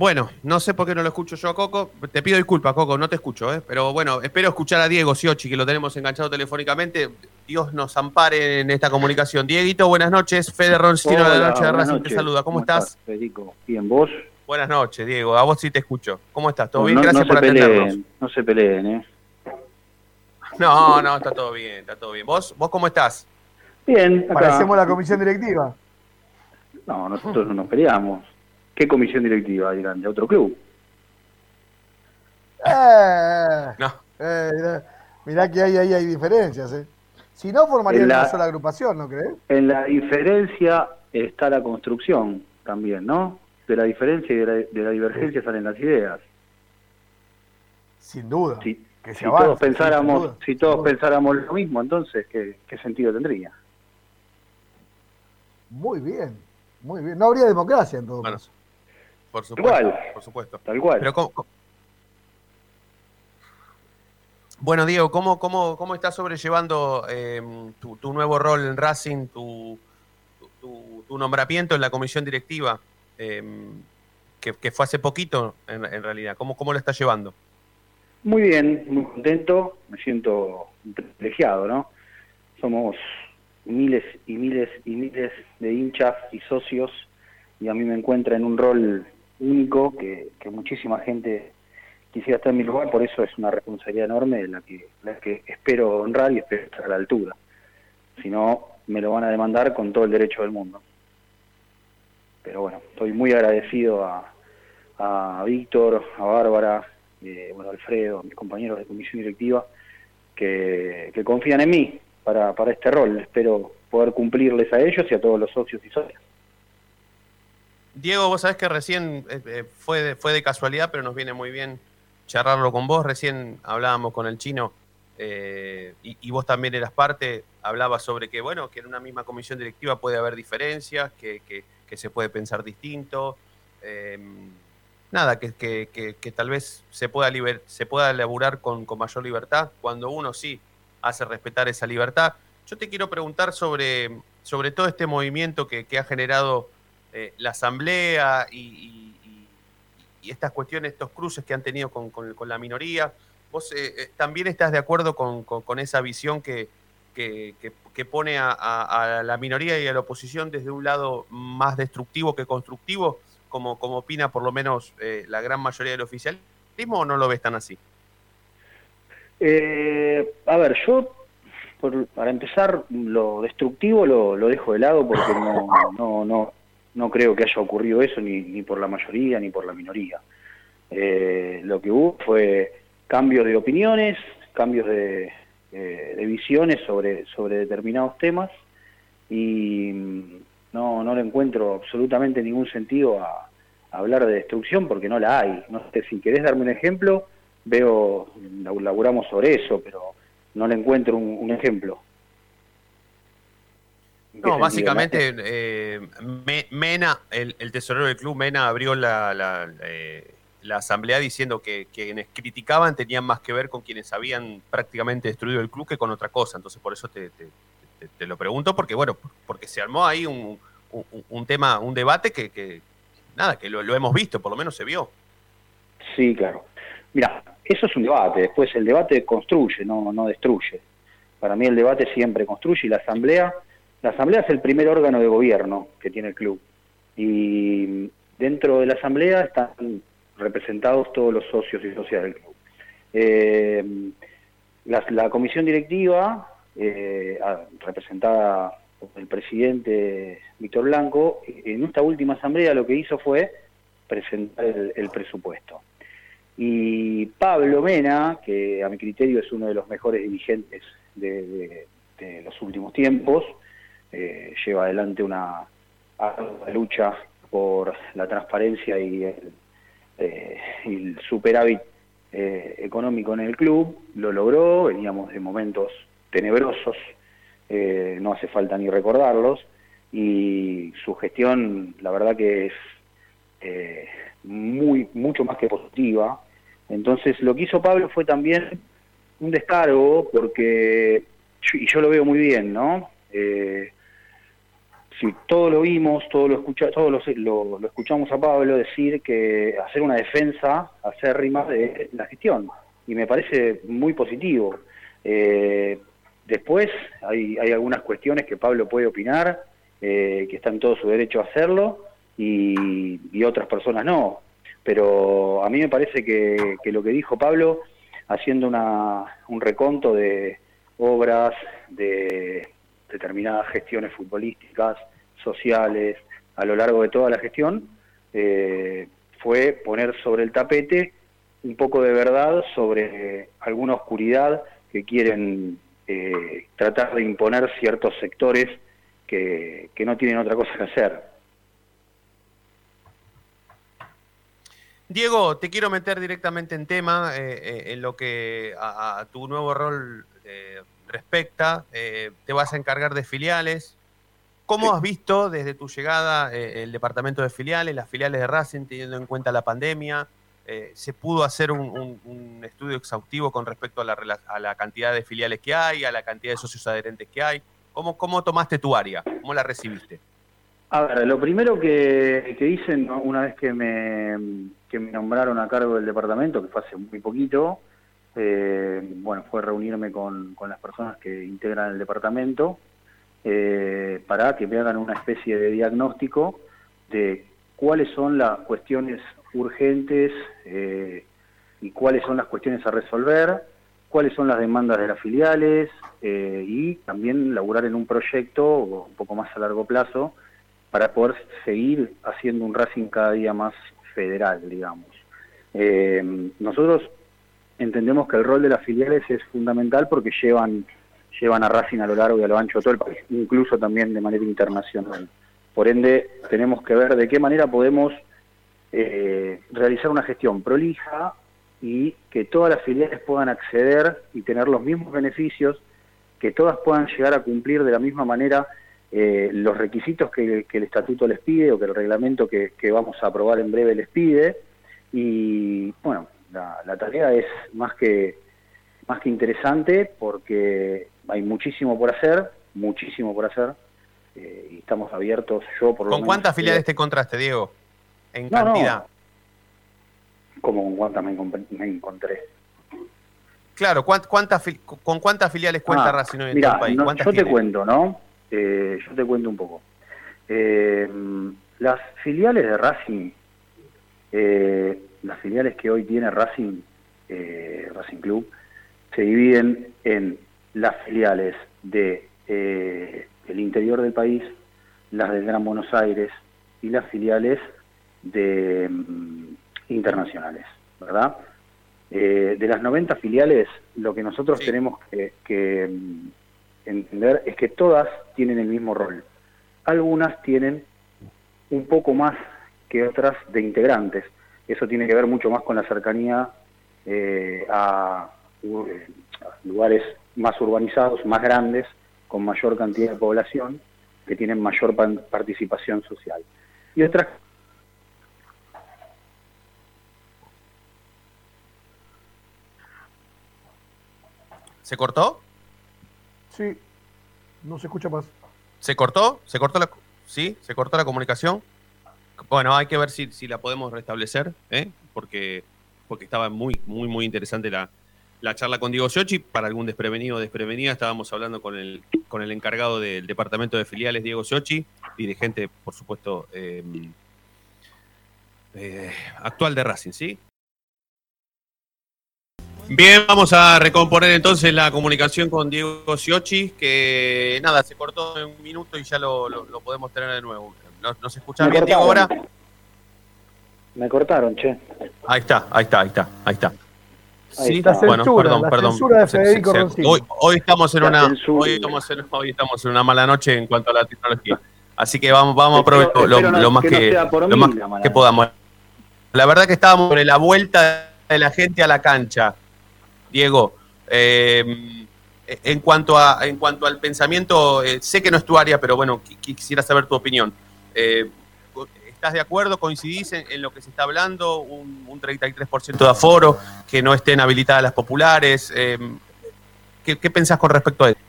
Bueno, no sé por qué no lo escucho yo a Coco. Te pido disculpas, Coco, no te escucho, ¿eh? Pero bueno, espero escuchar a Diego Siochi, que lo tenemos enganchado telefónicamente. Dios nos ampare en esta comunicación. Dieguito, buenas noches. Fede Roncino de la Noche de Racing te saluda. ¿Cómo, estás? Federico, bien, ¿vos? Buenas noches, Diego. A vos sí te escucho. ¿Cómo estás? ¿Todo bien? No, Gracias no por se atendernos. peleen, no se peleen, ¿eh? No, no, está todo bien, está todo bien. ¿Vos, vos cómo estás? Bien, acá. Parecemos la comisión directiva. No, nosotros no nos peleamos. ¿Qué comisión directiva dirán? ¿De otro club? Eh, No. eh, mirá, mirá que ahí, ahí hay diferencias. ¿eh? Si no, formarían la- una sola agrupación, ¿no crees? En la diferencia está la construcción también, ¿no? De la diferencia y de la, de la divergencia salen las ideas. Sin duda. Si, Que se si avance, todos pensáramos, duda, si todos pensáramos lo mismo, entonces ¿qué, qué sentido tendría? Muy bien, muy bien. No habría democracia en todo Bueno, caso. Por supuesto. Igual. Por supuesto. Tal cual. Pero ¿cómo- cómo- Bueno, Diego, ¿cómo, cómo, cómo estás sobrellevando eh, tu, tu nuevo rol en Racing, tu, tu, tu nombramiento en la comisión directiva, eh, que, que fue hace poquito en, en realidad? ¿Cómo, ¿Cómo lo estás llevando? Muy bien, muy contento, me siento privilegiado, ¿no? Somos miles y miles y miles de hinchas y socios y a mí me encuentra en un rol único que, que muchísima gente quisiera estar en mi lugar, por eso es una responsabilidad enorme la que, la que espero honrar y espero estar a la altura. Si no, me lo van a demandar con todo el derecho del mundo. Pero bueno, estoy muy agradecido a, a Víctor, a Bárbara, eh, bueno, Alfredo, a mis compañeros de comisión directiva, que, que confían en mí para, para este rol. Espero poder cumplirles a ellos y a todos los socios y socias. Diego, vos sabés que recién eh, eh, fue, de, fue de casualidad, pero nos viene muy bien charlarlo con vos. Recién hablábamos con el chino eh, y, vos también eras parte. Hablabas sobre que, bueno, que en una misma comisión directiva puede haber diferencias, que, que- se puede pensar distinto. eh, nada, que, que- tal vez se pueda, liber- se pueda elaborar con, con mayor libertad cuando uno sí hace respetar esa libertad. Yo te quiero preguntar sobre, sobre todo este movimiento que ha generado eh, la asamblea y, estas cuestiones, estos cruces que han tenido con, la minoría. ¿Vos eh, eh, también estás de acuerdo con, esa visión que, que- pone a la minoría y a la oposición desde un lado más destructivo que constructivo, como, como opina por lo menos eh, la gran mayoría del oficialismo, o no lo ves tan así? Eh, a ver, yo, por- para empezar, lo destructivo lo, lo dejo de lado porque no, no, no, no creo que haya ocurrido eso ni, ni por la mayoría ni por la minoría. Eh, lo que hubo fue cambios de opiniones, cambios de, eh, de visiones sobre, sobre determinados temas y mm, no, no le encuentro absolutamente ningún sentido a, hablar de destrucción porque no la hay. No sé, si querés darme un ejemplo, veo, laburamos sobre eso, pero no le encuentro un ejemplo. ¿En qué No, sentido? básicamente eh, Me- Mena, el, el tesorero del club, Mena abrió la, la, eh, la asamblea diciendo que quienes criticaban tenían más que ver con quienes habían prácticamente destruido el club que con otra cosa. Entonces por eso te, te- te- te lo pregunto, porque bueno, porque se armó ahí un, un- un tema, un debate que, que, nada, que lo, lo hemos visto, por lo menos se vio. Sí, claro. Mira, eso es un debate. Después el debate construye, no, no destruye. Para mí el debate siempre construye y la asamblea, la asamblea es el primer órgano de gobierno que tiene el club. Y dentro de la asamblea están representados todos los socios y socias del club. Eh, la, comisión directiva, eh, a- representada por el presidente Víctor Blanco, en esta última asamblea lo que hizo fue presentar el- presupuesto. Y Pablo Mena, que a mi criterio es uno de los mejores dirigentes de los últimos tiempos, eh, lleva adelante una lucha por la transparencia y el, eh, y el superávit eh, económico en el club, lo logró, veníamos de momentos tenebrosos, eh, no hace falta ni recordarlos, y su gestión, la verdad que es eh, muy mucho más que positiva. Entonces, lo que hizo Pablo fue también un descargo, porque, y yo lo veo muy bien, ¿no? Eh, si todo lo vimos, todo lo escucha, todos lo, lo, escuchamos a Pablo decir que hacer una defensa acérrima de la gestión y me parece muy positivo. Eh, después hay, hay, algunas cuestiones que Pablo puede opinar, eh, que está en todo su derecho a hacerlo y, y, otras personas no. Pero a mí me parece que, que lo que dijo Pablo, haciendo una, un reconto de obras, de determinadas gestiones futbolísticas, sociales, a lo largo de toda la gestión, eh, fue poner sobre el tapete un poco de verdad sobre alguna oscuridad que quieren eh, tratar de imponer ciertos sectores que, no tienen otra cosa que hacer. Diego, te quiero meter directamente en tema, eh, en lo que a, tu nuevo rol respecta. te vas a encargar de filiales, ¿Cómo has visto desde tu llegada eh, el departamento de filiales, las filiales de Racing, teniendo en cuenta la pandemia? Eh, ¿Se pudo hacer un, estudio exhaustivo con respecto a la, cantidad de filiales que hay, a la cantidad de socios adherentes que hay? ¿Cómo, cómo tomaste tu área? ¿Cómo la recibiste? A ver, lo primero que, hice una vez que me, me nombraron a cargo del departamento, que fue hace muy poquito, eh, bueno, fue reunirme con, con las personas que integran el departamento eh, para que me hagan una especie de diagnóstico de cuáles son las cuestiones urgentes eh, y cuáles son las cuestiones a resolver, cuáles son las demandas de las filiales eh, y también laburar en un proyecto un poco más a largo plazo para poder seguir haciendo un Racing cada día más federal, digamos. nosotros entendemos que el rol de las filiales es fundamental porque llevan llevan a Racing a lo largo y a lo ancho de todo el país, incluso también de manera internacional. Por ende, tenemos que ver de qué manera podemos eh, realizar una gestión prolija y que todas las filiales puedan acceder y tener los mismos beneficios, que todas puedan llegar a cumplir de la misma manera eh, los requisitos que, el estatuto les pide o que el reglamento que, vamos a aprobar en breve les pide. Y bueno, la tarea es más que más que interesante porque hay muchísimo por hacer, muchísimo por hacer, eh, y estamos abiertos, yo por lo ¿Con cuántas filiales te encontraste, Diego? En cantidad. Como con cuántas me, encontré. Claro, ¿cuántas, ¿con cuántas filiales cuenta ah, Racing en el país? yo te cuento, ¿no? Eh, yo te cuento un poco. Eh, las filiales de Racing, las filiales que hoy tiene Racing, Racing Club, se dividen en las filiales de eh, el interior del país, las del Gran Buenos Aires y las filiales de mm, internacionales, ¿verdad? Eh, de las 90 filiales, lo que nosotros tenemos que, mm, entender es que todas tienen el mismo rol. Algunas tienen un poco más que otras de integrantes. Eso tiene que ver mucho más con la cercanía eh, a lugares más urbanizados, más grandes, con mayor cantidad de población, que tienen mayor participación social. Y otras ¿Se cortó? Sí, no se escucha más. ¿Se cortó? ¿Se cortó la, sí? ¿Se cortó la comunicación? Bueno, hay que ver si, si la podemos restablecer, ¿eh? porque, porque estaba muy, muy, muy interesante la, la charla con Diego Siochi. Para algún desprevenido o desprevenida, estábamos hablando con el, con el encargado del departamento de filiales, Diego Siochi, dirigente, por supuesto, eh, eh, actual de Racing, ¿sí? Bien, vamos a recomponer entonces la comunicación con Diego Siochi, que nada, se cortó en un minuto y ya lo, podemos tener de nuevo. ¿Nos, escucha bien, Diego, ahora? Me cortaron, che. Ahí está, ahí está, ahí está, ahí está. Sí, la censura, bueno, perdón, la perdón. De Federico hoy, hoy, estamos en una, hoy estamos, en, hoy estamos en una mala noche en cuanto a la tecnología. Así que vamos, vamos a aprovechar lo, más, que, lo más que podamos. La verdad que estábamos por la vuelta de la gente a la cancha, Diego. Eh, en cuanto a en cuanto al pensamiento, eh, sé que no es tu área, pero bueno, quisiera saber tu opinión. Eh, ¿Estás de acuerdo? ¿Coincidís en, lo que se está hablando? Un, 33% de aforo, que no estén habilitadas las populares. Em, ¿qué, pensás con respecto a eso?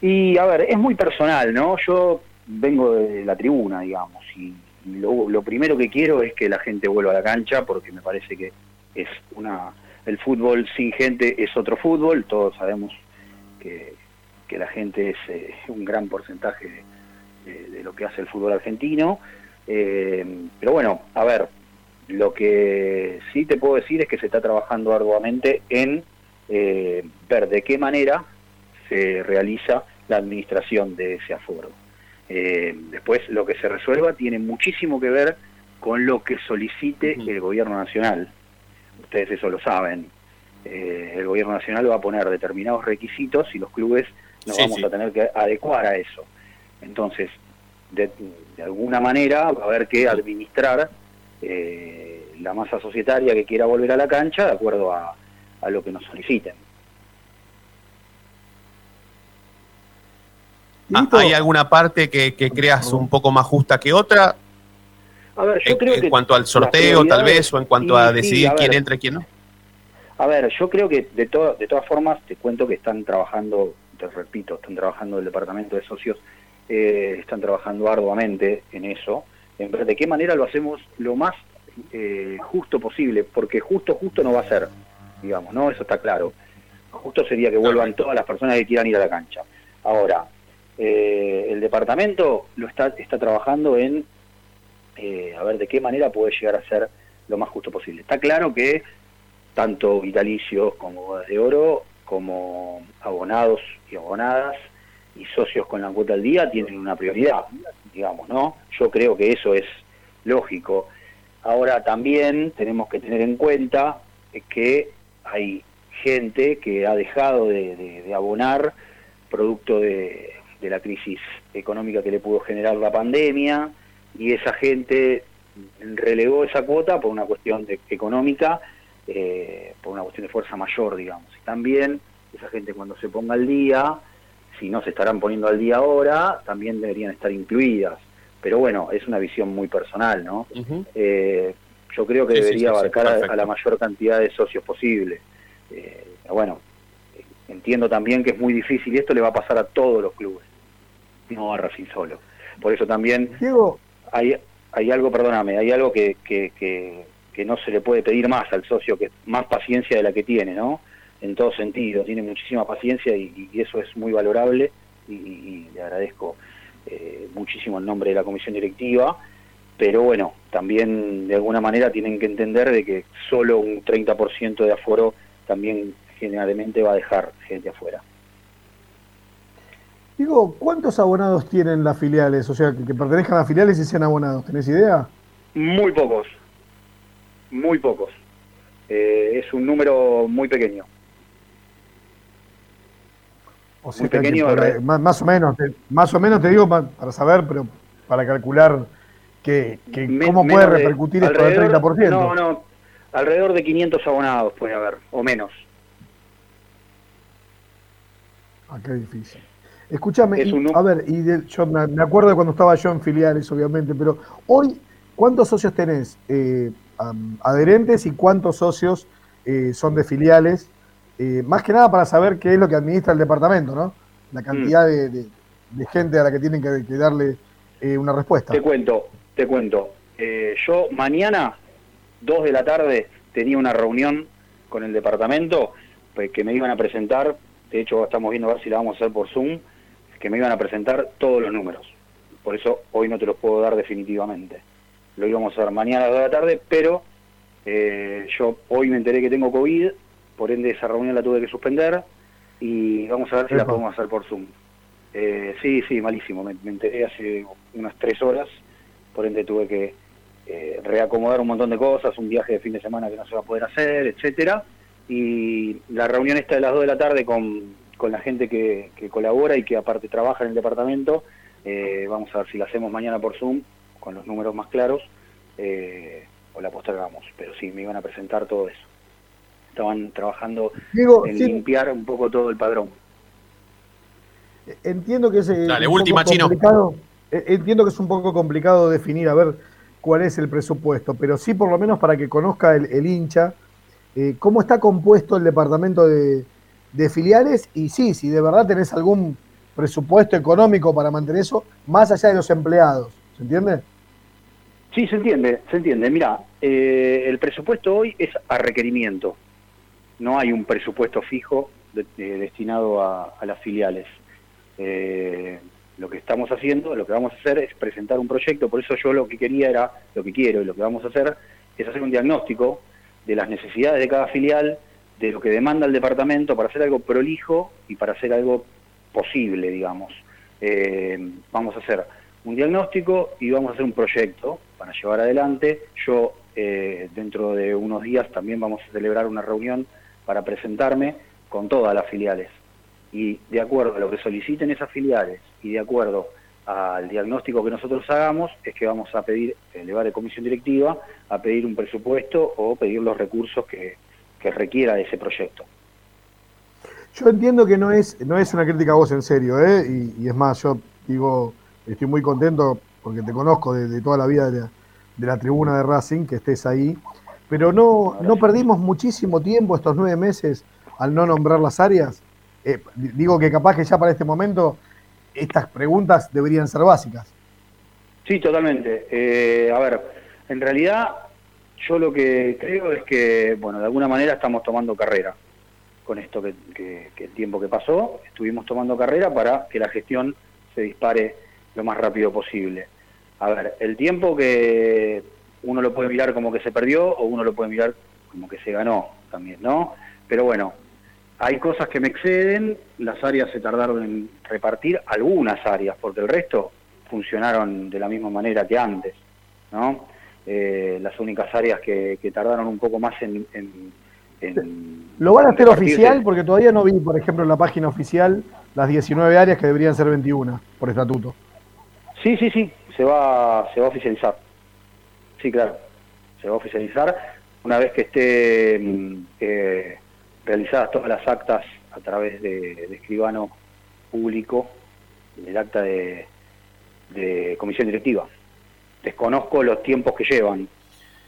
Y a ver, es muy personal, ¿no? Yo vengo de la tribuna, digamos, y lo, lo, primero que quiero es que la gente vuelva a la cancha porque me parece que es una el fútbol sin gente es otro fútbol, todos sabemos que, que la gente es eh, un gran porcentaje de, lo que hace el fútbol argentino, eh, pero bueno, a ver, lo que sí te puedo decir es que se está trabajando arduamente en eh, ver de qué manera se realiza la administración de ese aforo. Eh, después, lo que se resuelva tiene muchísimo que ver con lo que solicite el gobierno nacional. Ustedes eso lo saben. Eh, el gobierno nacional va a poner determinados requisitos y los clubes nos vamos a tener que adecuar a eso. Entonces, de, alguna manera va a haber que administrar eh, la masa societaria que quiera volver a la cancha de acuerdo a, a lo que nos soliciten. Ah, ¿Hay alguna parte que, creas un poco más justa que otra? A ver, yo en, creo en cuanto al sorteo, tal vez, o en cuanto a decidir quién entra y quién no. A ver, yo creo que de, de todas formas, te cuento que están trabajando, te repito, están trabajando el departamento de socios, eh, están trabajando arduamente en eso, en ver de qué manera lo hacemos lo más eh, justo posible, porque justo, justo no va a ser, digamos, ¿no? Eso está claro. Justo sería que vuelvan todas las personas que quieran ir a la cancha. Ahora, eh, el departamento lo está, está trabajando en eh, a ver de qué manera puede llegar a ser lo más justo posible. Está claro que tanto vitalicios como bodas de oro, como abonados y abonadas y socios con la cuota al día tienen una prioridad, digamos, ¿no? Yo creo que eso es lógico. Ahora también tenemos que tener en cuenta que hay gente que ha dejado de abonar producto de, la crisis económica que le pudo generar la pandemia y esa gente relegó esa cuota por una cuestión económica, eh, por una cuestión de fuerza mayor, digamos. Y también esa gente cuando se ponga al día, si no se estarán poniendo al día ahora, también deberían estar incluidas. Pero bueno, es una visión muy personal, ¿no? Eh, yo creo que debería abarcar a, la mayor cantidad de socios posible. Eh, bueno, entiendo también que es muy difícil y esto le va a pasar a todos los clubes no va Racing solo. Por eso también Diego. hay, hay algo, perdóname, hay algo que, que, que, no se le puede pedir más al socio, que más paciencia de la que tiene, ¿no? En todo sentido, tiene muchísima paciencia y, eso es muy valorable y, le agradezco eh, muchísimo el nombre de la comisión directiva, pero bueno, también de alguna manera tienen que entender de que solo un 30% de aforo también generalmente va a dejar gente afuera. Digo, ¿cuántos abonados tienen las filiales? O sea, que, pertenezcan a filiales y sean abonados. ¿Tenés idea? Muy pocos. Muy pocos. Eh, es un número muy pequeño. O sea, pequeño. más, o menos, más o menos te digo para saber, pero para calcular que, cómo puede repercutir esto del 30%. No, no, alrededor de 500 abonados puede haber, o menos. Ah, qué difícil. Escúchame, a ver, y yo me acuerdo de cuando estaba yo en filiales, obviamente, pero hoy, ¿cuántos socios tenés eh, adherentes y cuántos socios eh, son de filiales? Eh, más que nada para saber qué es lo que administra el departamento, ¿no? La cantidad mm. de, gente a la que tienen que, darle una respuesta. Te cuento, te cuento. yo mañana, dos de la tarde, tenía una reunión con el departamento pues, que me iban a presentar. De hecho, estamos viendo a ver si la vamos a hacer por Zoom que me iban a presentar todos los números. Por eso hoy no te los puedo dar definitivamente. Lo íbamos a dar mañana a las 2 de la tarde, pero eh, yo hoy me enteré que tengo COVID, por ende esa reunión la tuve que suspender y vamos a ver si la podemos hacer por Zoom. Eh, sí, sí, malísimo. Me, enteré hace unas tres horas, por ende tuve que eh, reacomodar un montón de cosas, un viaje de fin de semana que no se va a poder hacer, etcétera. Y la reunión esta de las 2 de la tarde con, con la gente que, colabora y que aparte trabaja en el departamento. Eh, vamos a ver si la hacemos mañana por Zoom, con los números más claros, eh, o la postergamos. Pero sí, me iban a presentar todo eso. Estaban trabajando en limpiar un poco todo el padrón. Entiendo que es eh, Dale, última, complicado, entiendo que es un poco complicado definir, a ver cuál es el presupuesto, pero sí por lo menos para que conozca el, hincha cómo está compuesto el departamento de, de filiales y sí, si de verdad tenés algún presupuesto económico para mantener eso, más allá de los empleados. ¿Se entiende? Sí, se entiende, se entiende. Mira, eh, el presupuesto hoy es a requerimiento. No hay un presupuesto fijo destinado a, las filiales. Eh, lo que estamos haciendo, lo que vamos a hacer es presentar un proyecto, por eso yo lo que quería era, lo que quiero y lo que vamos a hacer es hacer un diagnóstico de las necesidades de cada filial, de lo que demanda el departamento para hacer algo prolijo y para hacer algo posible, digamos. Eh, vamos a hacer un diagnóstico y vamos a hacer un proyecto para llevar adelante. Yo, eh, dentro de unos días, también vamos a celebrar una reunión para presentarme con todas las filiales. Y de acuerdo a lo que soliciten esas filiales y de acuerdo al diagnóstico que nosotros hagamos, es que vamos a pedir, elevar de comisión directiva, a pedir un presupuesto o pedir los recursos que, que requiera ese proyecto. Yo entiendo que no es, no es una crítica a vos en serio, ¿eh? y, es más, yo digo, estoy muy contento porque te conozco de, toda la vida de la, tribuna de Racing, que estés ahí, pero no, no perdimos muchísimo tiempo estos nueve meses al no nombrar las áreas. Eh, digo que capaz que ya para este momento estas preguntas deberían ser básicas. Sí, totalmente. Eh, a ver, en realidad yo lo que creo es que, bueno, de alguna manera estamos tomando carrera con esto que, el tiempo que pasó, estuvimos tomando carrera para que la gestión se dispare lo más rápido posible. A ver, el tiempo que uno lo puede mirar como que se perdió o uno lo puede mirar como que se ganó también, ¿no? Pero bueno, hay cosas que me exceden, las áreas se tardaron en repartir, algunas áreas, porque el resto funcionaron de la misma manera que antes, ¿no? Eh, las únicas áreas que, tardaron un poco más en... ¿Lo van a hacer oficial? Porque todavía no vi, por ejemplo, en la página oficial las 19 áreas que deberían ser 21 por estatuto. Sí, sí, sí, se va, se va a oficializar. Sí, claro, se va a oficializar una vez que esté... Eh, realizadas todas las actas a través de, escribano público, el acta de, comisión directiva. Desconozco los tiempos que llevan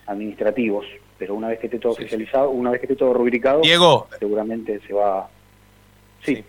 administrativos, pero una vez que esté todo oficializado, una vez que esté todo rubricado, Diego, seguramente se va... sí.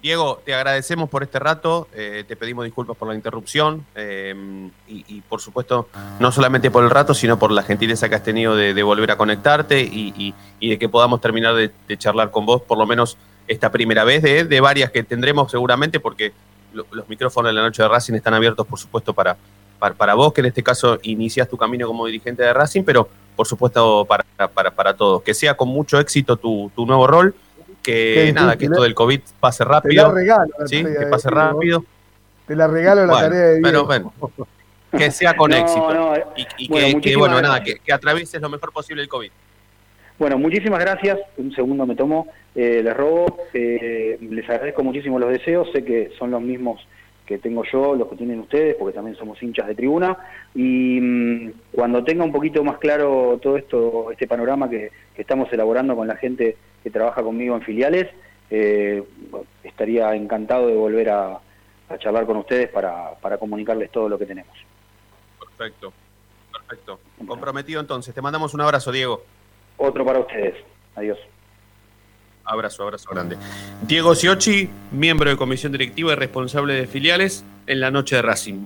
Diego, te agradecemos por este rato, eh, te pedimos disculpas por la interrupción eh, y, por supuesto no solamente por el rato, sino por la gentileza que has tenido de, volver a conectarte y, de que podamos terminar de, charlar con vos por lo menos esta primera vez de, varias que tendremos seguramente porque los micrófonos de la noche de Racing están abiertos por supuesto para, para, vos que en este caso inicias tu camino como dirigente de Racing, pero por supuesto para, para, para todos. Que sea con mucho éxito tu, tu nuevo rol que nada, que esto del COVID pase rápido. Te la regalo. ¿sí? Que pase rápido. Te la regalo la tarea de Pero bueno, que sea con éxito. y, que, bueno, nada, que, atravieses lo mejor posible el COVID. Bueno, muchísimas gracias. Un segundo me tomo. Eh, les robo. Eh, les agradezco muchísimo los deseos. Sé que son los mismos que tengo yo, los que tienen ustedes, porque también somos hinchas de tribuna. Y mm, cuando tenga un poquito más claro todo esto, este panorama que, estamos elaborando con la gente que trabaja conmigo en filiales, eh, estaría encantado de volver a, charlar con ustedes para, para comunicarles todo lo que tenemos. Perfecto, perfecto. Comprometido entonces. Te mandamos un abrazo, Diego. Otro para ustedes. Adiós. Abrazo, abrazo grande. Diego Siochi, miembro de comisión directiva y responsable de filiales en la noche de Racing.